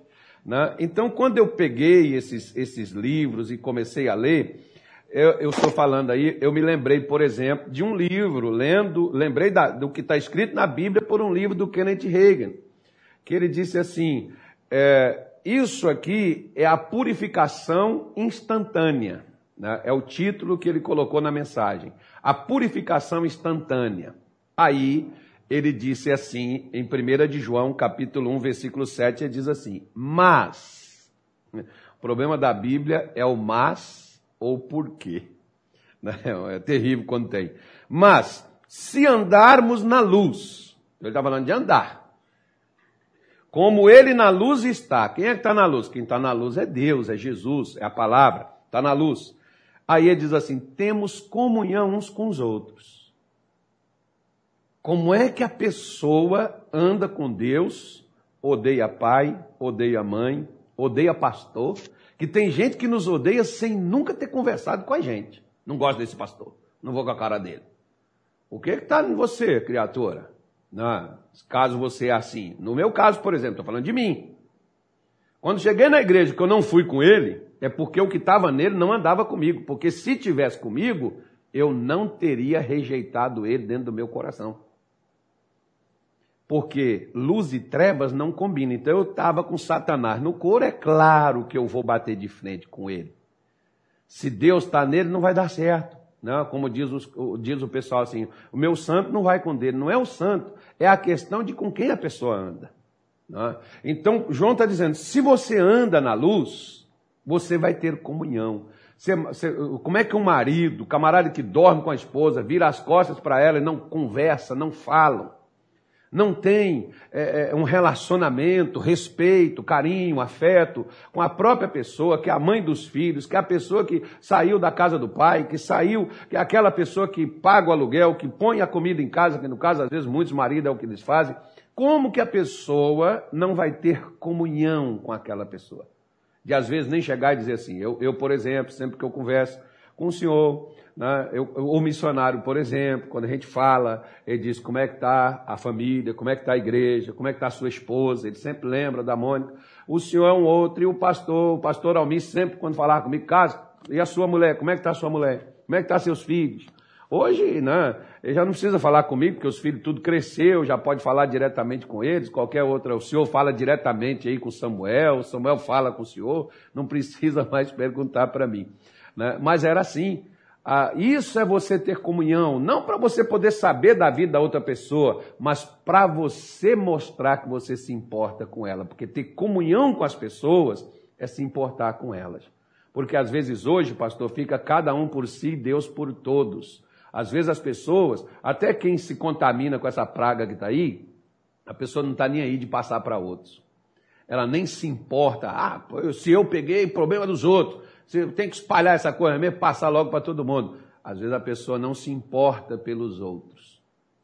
Né? Então, quando eu peguei esses, esses livros e comecei a ler, eu, eu, estou falando aí, eu me lembrei, por exemplo, de um livro, lendo, lembrei da, do que está escrito na Bíblia por um livro do Kenneth Reagan, que ele disse assim: é, isso aqui é a purificação instantânea. Né? É o título que ele colocou na mensagem. A purificação instantânea. Aí ele disse assim, em 1 de João, capítulo 1, versículo 7, ele diz assim: Mas. O problema da Bíblia é o mas ou porquê. Né? É terrível quando tem. Mas, se andarmos na luz, ele está falando de andar. Como ele na luz está. Quem é que está na luz? Quem está na luz é Deus, é Jesus, é a palavra. Está na luz. Aí ele diz assim: temos comunhão uns com os outros. Como é que a pessoa anda com Deus, odeia pai, odeia mãe, odeia pastor? Que tem gente que nos odeia sem nunca ter conversado com a gente. Não gosto desse pastor, não vou com a cara dele. O que está em você, criatura? Não, caso você é assim. No meu caso, por exemplo, estou falando de mim. Quando cheguei na igreja que eu não fui com ele, é porque o que estava nele não andava comigo. Porque se tivesse comigo, eu não teria rejeitado ele dentro do meu coração. Porque luz e trevas não combinam. Então eu estava com Satanás no couro, é claro que eu vou bater de frente com ele. Se Deus está nele, não vai dar certo. Não, como diz, os, diz o pessoal assim, o meu santo não vai com dele. Não é o santo, é a questão de com quem a pessoa anda. Não? Então, João está dizendo, se você anda na luz, você vai ter comunhão. Você, você, como é que um marido, camarada que dorme com a esposa, vira as costas para ela e não conversa, não falam, não tem é, é, um relacionamento, respeito, carinho, afeto com a própria pessoa, que é a mãe dos filhos, que é a pessoa que saiu da casa do pai, que saiu, que é aquela pessoa que paga o aluguel, que põe a comida em casa, que no caso às vezes muitos maridos é o que eles fazem. Como que a pessoa não vai ter comunhão com aquela pessoa? de às vezes nem chegar e dizer assim, eu, eu por exemplo, sempre que eu converso com o senhor, né, eu, o missionário, por exemplo, quando a gente fala, ele diz como é que está a família, como é que está a igreja, como é que está a sua esposa, ele sempre lembra da Mônica, o senhor é um outro, e o pastor, o pastor Almir sempre quando falava comigo, casa, e a sua mulher, como é que está a sua mulher? Como é que está seus filhos? Hoje, né, ele já não precisa falar comigo, porque os filhos tudo cresceu, já pode falar diretamente com eles, qualquer outra, o senhor fala diretamente aí com Samuel, Samuel fala com o senhor, não precisa mais perguntar para mim. Né? Mas era assim. Ah, isso é você ter comunhão, não para você poder saber da vida da outra pessoa, mas para você mostrar que você se importa com ela, porque ter comunhão com as pessoas é se importar com elas. Porque às vezes hoje, pastor, fica cada um por si, Deus por todos. Às vezes as pessoas, até quem se contamina com essa praga que está aí, a pessoa não está nem aí de passar para outros. Ela nem se importa. Ah, se eu peguei, problema dos outros. Você tem que espalhar essa coisa mesmo, passar logo para todo mundo. Às vezes a pessoa não se importa pelos outros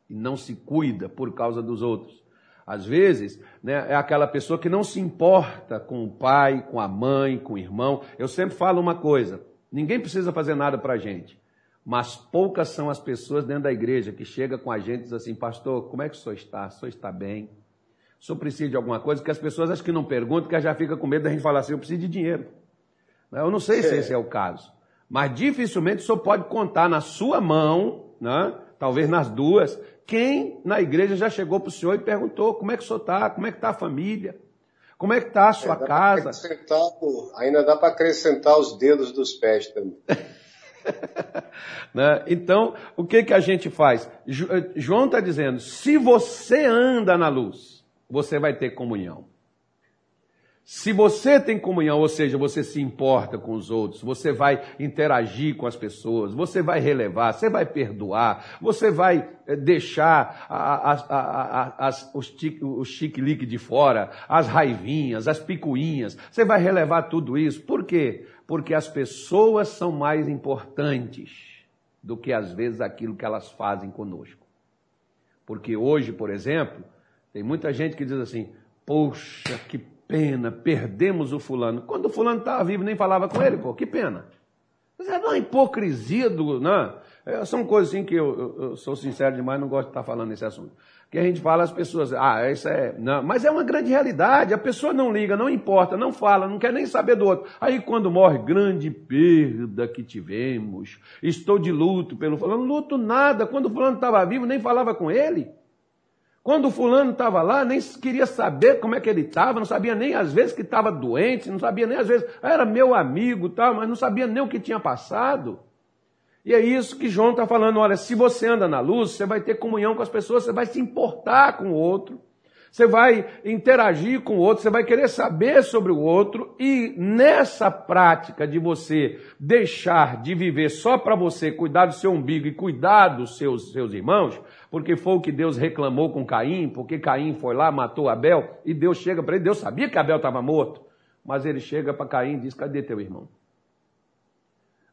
e não se cuida por causa dos outros. Às vezes, né, é aquela pessoa que não se importa com o pai, com a mãe, com o irmão. Eu sempre falo uma coisa: ninguém precisa fazer nada para a gente. Mas poucas são as pessoas dentro da igreja que chegam com a gente e dizem assim, pastor, como é que o senhor está? O senhor está bem? O senhor precisa de alguma coisa? Que as pessoas acho que não perguntam, que já fica com medo da gente falar assim, eu preciso de dinheiro. Eu não sei se esse é o caso. Mas dificilmente o senhor pode contar na sua mão, né? talvez nas duas, quem na igreja já chegou para o senhor e perguntou como é que o senhor está, como é que está a família, como é que está a sua é, casa. Ainda dá para acrescentar os dedos dos pés também. né? Então, o que, que a gente faz? Eh, João está dizendo: se você anda na luz, você vai ter comunhão. Se você tem comunhão, ou seja, você se importa com os outros, você vai interagir com as pessoas, você vai relevar, você vai perdoar, você vai eh, deixar a, a, a, os, chique-lique de fora, as raivinhas, as picuinhas, você vai relevar tudo isso. Por quê? Porque as pessoas são mais importantes do que às vezes aquilo que elas fazem conosco. Porque hoje, por exemplo, tem muita gente que diz assim: Poxa, que pena, perdemos o fulano. Quando o fulano estava vivo, nem falava com ele, pô, que pena. Mas é uma hipocrisia do. Né? É, são coisas assim que eu, eu, eu, sou sincero demais, não gosto de estar falando nesse assunto. Que a gente fala, as pessoas, ah, isso é. Não, mas é uma grande realidade, a pessoa não liga, não importa, não fala, não quer nem saber do outro. Aí quando morre, grande perda que tivemos, estou de luto pelo fulano, luto nada, quando o fulano estava vivo, nem falava com ele. Quando o fulano estava lá, nem queria saber como é que ele estava, não sabia nem às vezes que estava doente, não sabia nem às vezes, era meu amigo, tal, mas não sabia nem o que tinha passado. E é isso que João está falando. Olha, se você anda na luz, você vai ter comunhão com as pessoas, você vai se importar com o outro, você vai interagir com o outro, você vai querer saber sobre o outro, e nessa prática de você deixar de viver só para você, cuidar do seu umbigo e cuidar dos seus, seus irmãos, porque foi o que Deus reclamou com Caim, porque Caim foi lá, matou Abel, e Deus chega para ele, Deus sabia que Abel estava morto, mas ele chega para Caim e diz: Cadê teu irmão?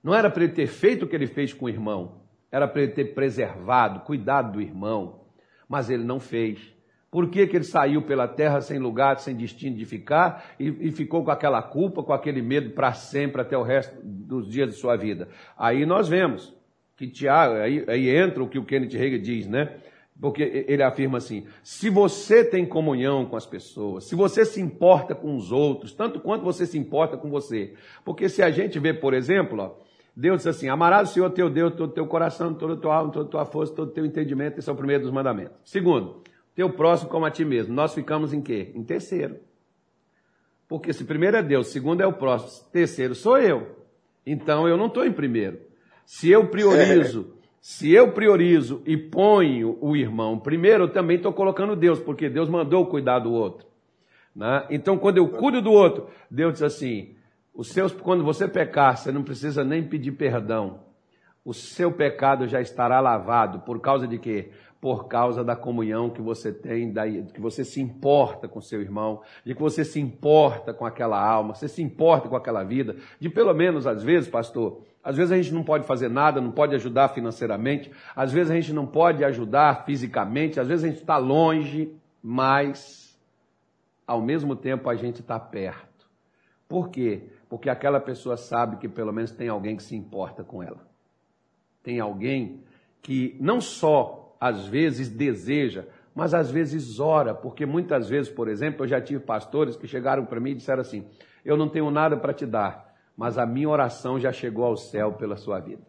Não era para ele ter feito o que ele fez com o irmão, era para ele ter preservado, cuidado do irmão, mas ele não fez. Por que, que ele saiu pela terra sem lugar, sem destino de ficar e, e ficou com aquela culpa, com aquele medo para sempre, até o resto dos dias de sua vida? Aí nós vemos que Tiago, aí, aí entra o que o Kenneth Hagin diz, né? Porque ele afirma assim: se você tem comunhão com as pessoas, se você se importa com os outros, tanto quanto você se importa com você. Porque se a gente vê, por exemplo, ó, Deus diz assim: amarás o Senhor teu Deus, todo o teu coração, toda tua alma, toda tua força, todo teu entendimento. Esse é o primeiro dos mandamentos. Segundo, teu próximo como a ti mesmo. Nós ficamos em quê? Em terceiro. Porque se primeiro é Deus, segundo é o próximo, terceiro sou eu. Então eu não estou em primeiro. Se eu priorizo, se eu priorizo e ponho o irmão primeiro, eu também estou colocando Deus, porque Deus mandou cuidar do outro. Né? Então quando eu cuido do outro, Deus diz assim: os seus, quando você pecar, você não precisa nem pedir perdão. O seu pecado já estará lavado. Por causa de quê? Por causa da comunhão que você tem, da, que você se importa com seu irmão, de que você se importa com aquela alma, você se importa com aquela vida, de pelo menos às vezes, pastor, às vezes a gente não pode fazer nada, não pode ajudar financeiramente, às vezes a gente não pode ajudar fisicamente, às vezes a gente está longe, mas ao mesmo tempo a gente está perto. Por quê? porque aquela pessoa sabe que pelo menos tem alguém que se importa com ela. Tem alguém que não só às vezes deseja, mas às vezes ora, porque muitas vezes, por exemplo, eu já tive pastores que chegaram para mim e disseram assim: Eu não tenho nada para te dar, mas a minha oração já chegou ao céu pela sua vida.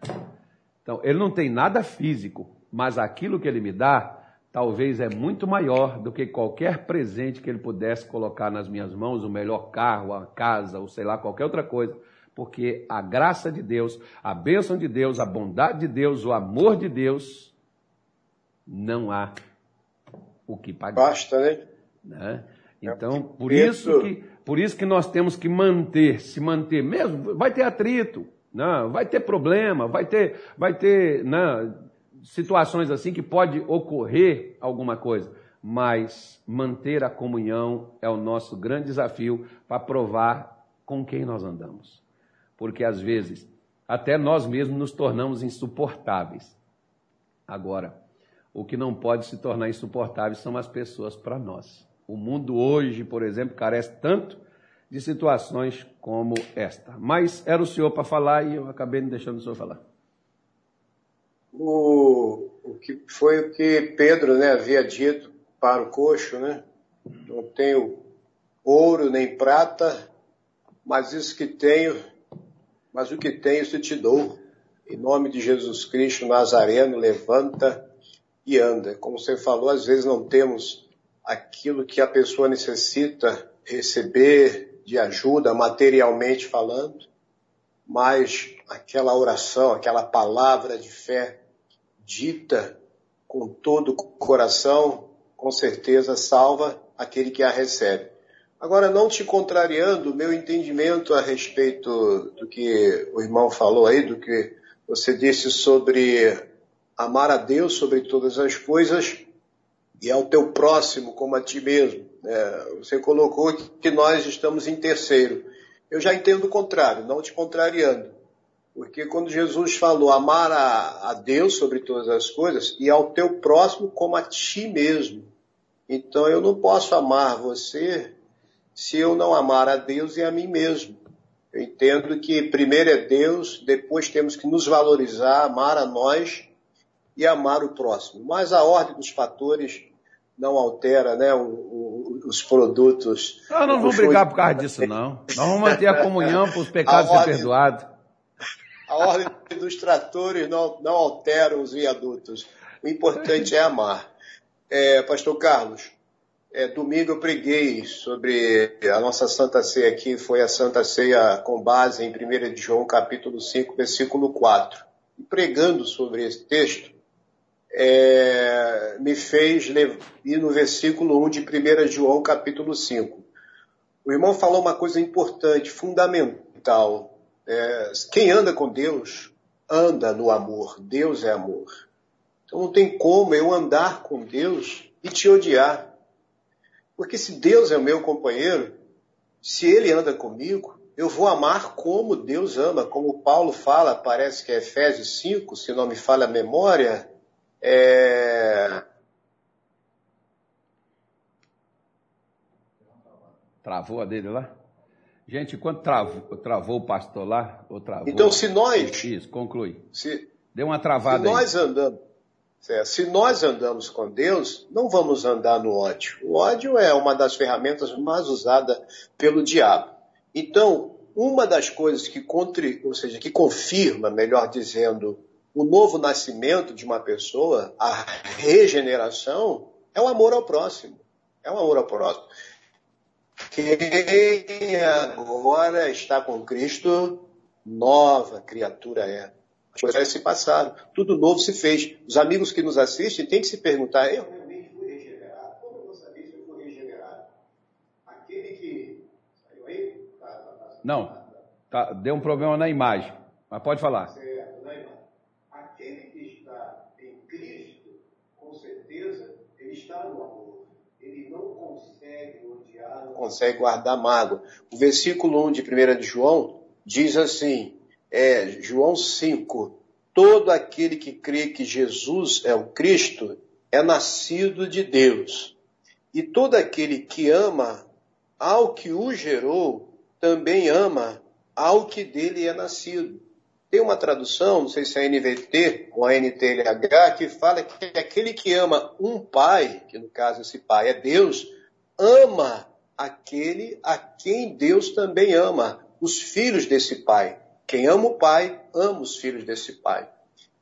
Então, ele não tem nada físico, mas aquilo que ele me dá talvez é muito maior do que qualquer presente que ele pudesse colocar nas minhas mãos, o melhor carro, a casa, ou sei lá, qualquer outra coisa, porque a graça de Deus, a bênção de Deus, a bondade de Deus, o amor de Deus, não há o que pagar. Basta, né? né? Então, por isso, que, por isso que nós temos que manter, se manter mesmo, vai ter atrito, não, né? vai ter problema, vai ter, vai ter, não, né? situações assim que pode ocorrer alguma coisa, mas manter a comunhão é o nosso grande desafio para provar com quem nós andamos. Porque às vezes até nós mesmos nos tornamos insuportáveis. Agora, o que não pode se tornar insuportável são as pessoas para nós. O mundo hoje, por exemplo, carece tanto de situações como esta. Mas era o senhor para falar e eu acabei deixando o senhor falar o, o que foi o que Pedro né, havia dito para o coxo, né? Não tenho ouro nem prata, mas isso que tenho, mas o que tenho isso te dou. Em nome de Jesus Cristo Nazareno, levanta e anda. Como você falou, às vezes não temos aquilo que a pessoa necessita receber de ajuda materialmente falando, mas aquela oração, aquela palavra de fé dita com todo o coração, com certeza salva aquele que a recebe. Agora, não te contrariando, meu entendimento a respeito do que o irmão falou aí, do que você disse sobre amar a Deus sobre todas as coisas e ao teu próximo como a ti mesmo. É, você colocou que nós estamos em terceiro. Eu já entendo o contrário, não te contrariando. Porque quando Jesus falou amar a, a, Deus sobre todas as coisas e ao teu próximo como a ti mesmo. Então eu não posso amar você se eu não amar a Deus e a mim mesmo. Eu entendo que primeiro é Deus, depois temos que nos valorizar, amar a nós e amar o próximo. Mas a ordem dos fatores não altera né, o, o, os produtos. Nós não vamos brigar por causa disso, não. Nós vamos manter a comunhão para os pecados ser perdoados. A ordem dos tratores não, não altera os viadutos. O importante é amar. É, Pastor Carlos, é, domingo eu preguei sobre a nossa Santa Ceia aqui, foi a Santa Ceia com base em 1 João capítulo 5, versículo 4. E pregando sobre esse texto, é, me fez ir no versículo 1 de 1 João capítulo 5. O irmão falou uma coisa importante, fundamental. É, quem anda com Deus, anda no amor. Deus é amor. Então não tem como eu andar com Deus e te odiar. Porque se Deus é o meu companheiro, se ele anda comigo, eu vou amar como Deus ama, como Paulo fala, parece que é Efésios 5, se não me falha a memória. É... Travou a dele lá? Gente, quando travou, travou o pastor lá, ou travou... Então, se nós... Isso, conclui. Se, Deu uma travada se nós andamos se nós andamos com Deus, não vamos andar no ódio. O ódio é uma das ferramentas mais usadas pelo diabo. Então, uma das coisas que, ou seja, que confirma, melhor dizendo, o novo nascimento de uma pessoa, a regeneração, é o amor ao próximo. É o amor ao próximo. Quem agora está com Cristo, nova criatura é. As coisas se passaram, tudo novo se fez. Os amigos que nos assistem têm que se perguntar: eu realmente fui regenerado? Como eu vou saber se eu fui regenerado? Aquele que. Saiu aí? Tá, tá, tá. Não, tá, deu um problema na imagem, mas pode falar. Certo, na imagem. Aquele que está em Cristo, com certeza, ele está no amor. Ele não consegue odiar, não consegue guardar mágoa. O versículo 1 de 1 de João diz assim é João 5. Todo aquele que crê que Jesus é o Cristo é nascido de Deus. E todo aquele que ama ao que o gerou também ama ao que dele é nascido. Tem uma tradução, não sei se é NVT ou NTLH, que fala que aquele que ama um pai, que no caso esse pai é Deus, ama aquele a quem Deus também ama, os filhos desse pai. Quem ama o Pai, ama os filhos desse Pai.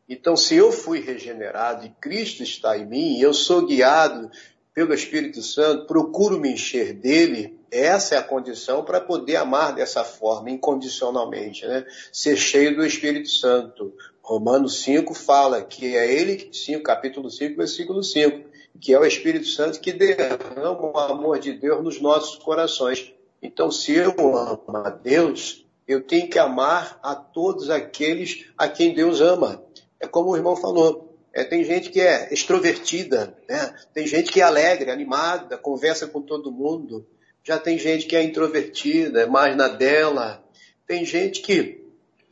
Então, se eu fui regenerado e Cristo está em mim, eu sou guiado pelo Espírito Santo, procuro me encher dele, essa é a condição para poder amar dessa forma, incondicionalmente, né? Ser cheio do Espírito Santo. Romanos 5 fala que é ele, 5, capítulo 5, versículo 5, que é o Espírito Santo que derrama o amor de Deus nos nossos corações. Então, se eu amo a Deus, eu tenho que amar a todos aqueles a quem Deus ama. É como o irmão falou. É, tem gente que é extrovertida, né? tem gente que é alegre, animada, conversa com todo mundo. Já tem gente que é introvertida, é mais na dela. Tem gente que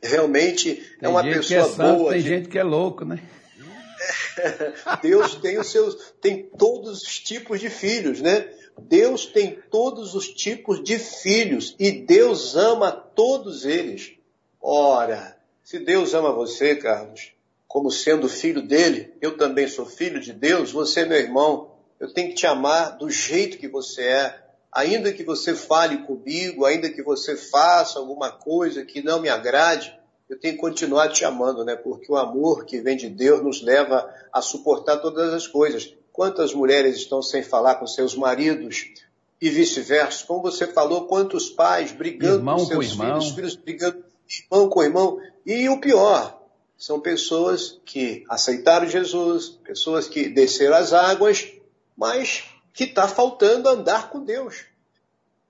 realmente é tem é uma pessoa é santo, boa. Tem de... gente que é louco, né? Deus tem os seus, tem todos os tipos de filhos, né? Deus tem todos os tipos de filhos e Deus ama todos eles. Ora, se Deus ama você, Carlos, como sendo filho dele, eu também sou filho de Deus, você é meu irmão, eu tenho que te amar do jeito que você é, ainda que você fale comigo, ainda que você faça alguma coisa que não me agrade, eu tenho que continuar te amando, né? Porque o amor que vem de Deus nos leva a suportar todas as coisas. Quantas mulheres estão sem falar com seus maridos e vice-versa? Como você falou, quantos pais brigando irmão com seus com filhos, irmão. filhos brigando irmão com irmão. E o pior, são pessoas que aceitaram Jesus, pessoas que desceram as águas, mas que está faltando andar com Deus.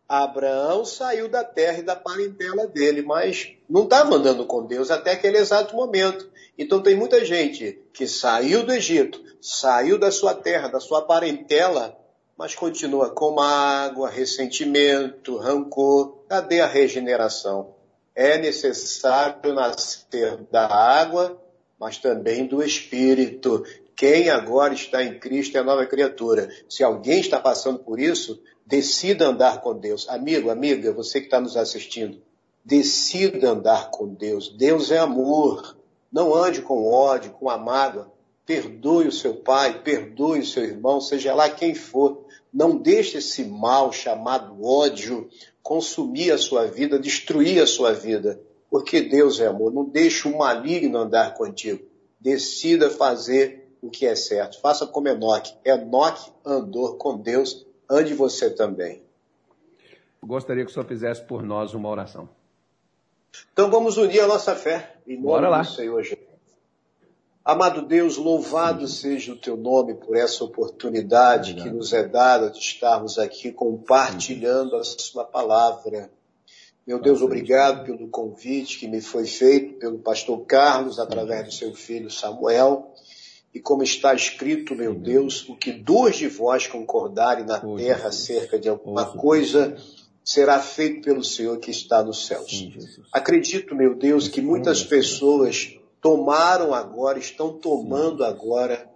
Abraão saiu da terra e da parentela dele, mas não estava andando com Deus até aquele exato momento. Então tem muita gente que saiu do Egito, saiu da sua terra, da sua parentela, mas continua com mágoa, ressentimento, rancor. Cadê a regeneração? É necessário nascer da água, mas também do Espírito. Quem agora está em Cristo é nova criatura. Se alguém está passando por isso, decida andar com Deus. Amigo, amiga, você que está nos assistindo, Decida andar com Deus. Deus é amor. Não ande com ódio, com a mágoa. Perdoe o seu pai, perdoe o seu irmão, seja lá quem for. Não deixe esse mal chamado ódio consumir a sua vida, destruir a sua vida. Porque Deus é amor. Não deixe o maligno andar contigo. Decida fazer o que é certo. Faça como Enoque. Enoque andou com Deus, ande você também. Gostaria que o senhor fizesse por nós uma oração. Então vamos unir a nossa fé em nome Bora lá. do Senhor Jesus. Amado Deus, louvado seja o teu nome por essa oportunidade Obrigado. que nos é dada de estarmos aqui compartilhando a sua palavra. Meu Deus, obrigado pelo convite que me foi feito pelo pastor Carlos através do seu filho Samuel. E como está escrito, meu Deus, o que duas de vós concordarem na terra acerca de alguma coisa, será feito pelo Senhor que está nos céus. Acredito, meu Deus, que muitas pessoas tomaram agora, estão tomando agora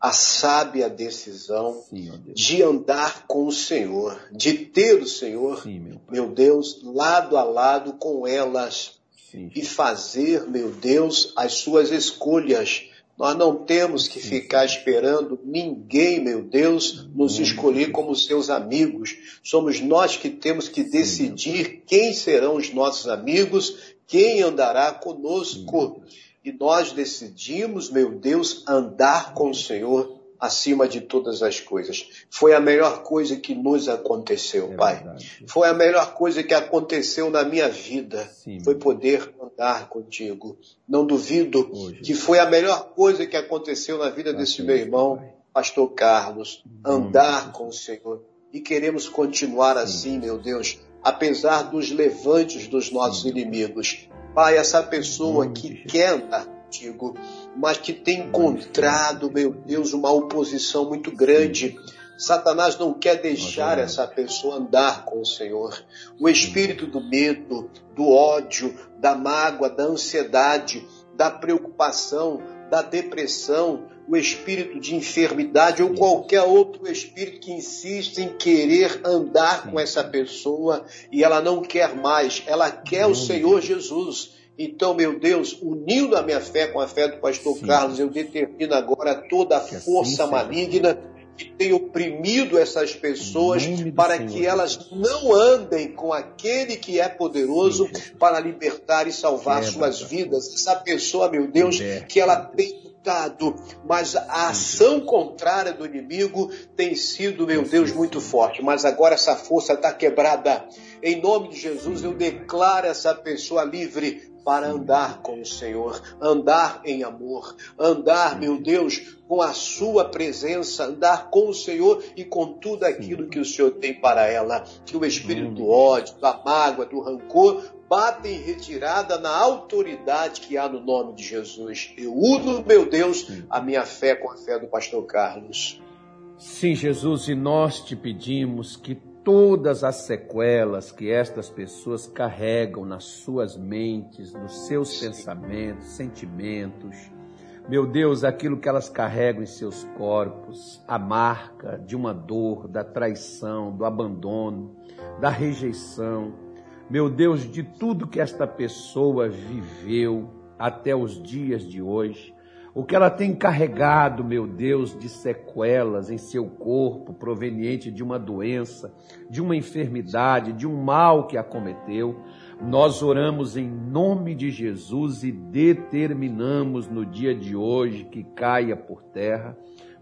a sábia decisão Sim, de andar com o Senhor, de ter o Senhor, Sim, meu meu Deus, lado a lado com elas Sim, e fazer, meu Deus, as suas escolhas. Nós não temos que ficar esperando ninguém, meu Deus, nos escolher como seus amigos. Somos nós que temos que decidir quem serão os nossos amigos, quem andará conosco. E nós decidimos, meu Deus, andar com o Senhor acima de todas as coisas. Foi a melhor coisa que nos aconteceu, É Pai. verdade. Foi a melhor coisa que aconteceu na minha vida. Sim, Foi poder andar contigo. Não duvido Jesus. que foi a melhor coisa que aconteceu na vida desse Graças, meu irmão, Pai. pastor Carlos. Andar com o Senhor. E queremos continuar assim, meu Deus, apesar dos levantes dos nossos Sim. inimigos. Pai, essa pessoa que quer andar contigo, mas que tem encontrado, meu Deus, uma oposição muito grande. Satanás não quer deixar essa pessoa andar com o Senhor. O espírito do medo, do ódio, da mágoa, da ansiedade, da preocupação, da depressão, o espírito de enfermidade ou qualquer outro espírito que insiste em querer andar com essa pessoa e ela não quer mais, ela quer o Senhor Jesus. Então, meu Deus, unindo a minha fé com a fé do pastor Sim. Carlos, eu determino agora toda a Que assim força seja. maligna que tem oprimido essas pessoas para Senhor que elas não andem com aquele que é poderoso Sim, para libertar e salvar Quebra suas vidas. Essa pessoa, meu Deus, Liberte, que ela tem lutado, mas a ação contrária do inimigo tem sido, meu Deus, assim muito forte. Mas agora essa força está quebrada. Em nome de Jesus, eu declaro essa pessoa livre para andar com o Senhor, andar em amor, andar, meu Deus, com a sua presença, andar com o Senhor e com tudo aquilo que o Senhor tem para ela. Que o espírito do ódio, da mágoa, do rancor bata em retirada na autoridade que há no nome de Jesus. Eu uno, meu Deus, a minha fé com a fé do pastor Carlos. Sim, Jesus, e nós te pedimos que todas as sequelas que estas pessoas carregam nas suas mentes, nos seus pensamentos, sentimentos, meu Deus, aquilo que elas carregam em seus corpos, a marca de uma dor, da traição, do abandono, da rejeição, meu Deus, de tudo que esta pessoa viveu até os dias de hoje, o que ela tem carregado, meu Deus, de sequelas em seu corpo proveniente de uma doença, de uma enfermidade, de um mal que acometeu, nós oramos em nome de Jesus e determinamos no dia de hoje que caia por terra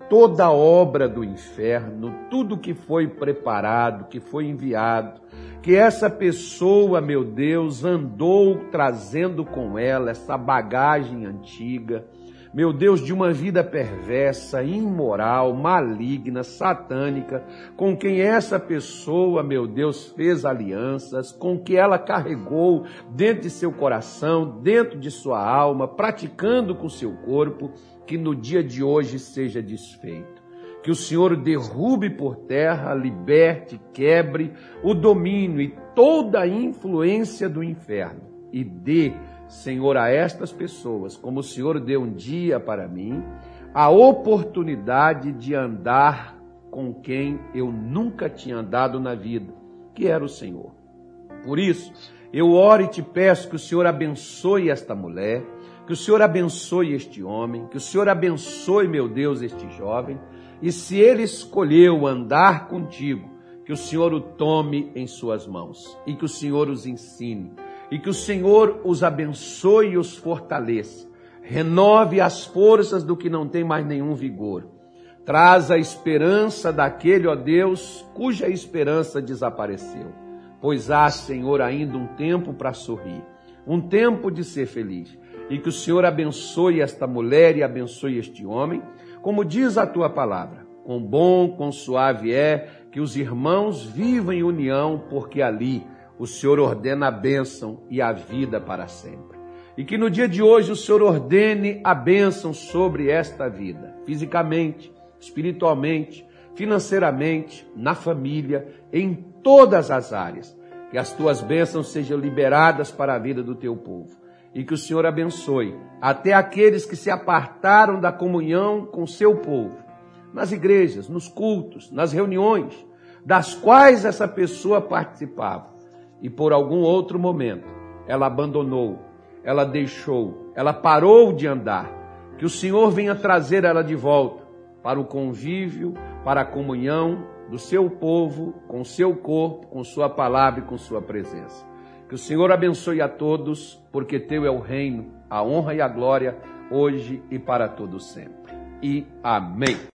toda obra do inferno, tudo que foi preparado, que foi enviado, que essa pessoa, meu Deus, andou trazendo com ela essa bagagem antiga, meu Deus, de uma vida perversa, imoral, maligna, satânica, com quem essa pessoa, meu Deus, fez alianças, com que ela carregou dentro de seu coração, dentro de sua alma, praticando com seu corpo, que no dia de hoje seja desfeito. Que o Senhor derrube por terra, liberte, quebre o domínio e toda a influência do inferno e dê Senhor, a estas pessoas, como o Senhor deu um dia para mim, a oportunidade de andar com quem eu nunca tinha andado na vida, que era o Senhor. Por isso, Eu oro e te peço que o Senhor abençoe esta mulher, que o Senhor abençoe este homem, que o Senhor abençoe, meu Deus, este jovem, e se ele escolheu andar contigo, que o Senhor o tome em suas mãos e que o Senhor os ensine e que o Senhor os abençoe e os fortaleça. Renove as forças do que não tem mais nenhum vigor. Traz a esperança daquele, ó Deus, cuja esperança desapareceu. Pois há, Senhor, ainda um tempo para sorrir, um tempo de ser feliz. E que o Senhor abençoe esta mulher e abençoe este homem, como diz a tua palavra. Com bom, com suave é que os irmãos vivam em união, porque ali o Senhor ordena a bênção e a vida para sempre. E que no dia de hoje o Senhor ordene a bênção sobre esta vida, fisicamente, espiritualmente, financeiramente, na família, em todas as áreas. Que as tuas bênçãos sejam liberadas para a vida do teu povo. E que o Senhor abençoe até aqueles que se apartaram da comunhão com seu povo, nas igrejas, nos cultos, nas reuniões, das quais essa pessoa participava e por algum outro momento ela abandonou, ela deixou, ela parou de andar. Que o Senhor venha trazer ela de volta para o convívio, para a comunhão do seu povo, com seu corpo, com sua palavra e com sua presença. Que o Senhor abençoe a todos, porque teu é o reino, a honra e a glória, hoje e para todo sempre. E amém.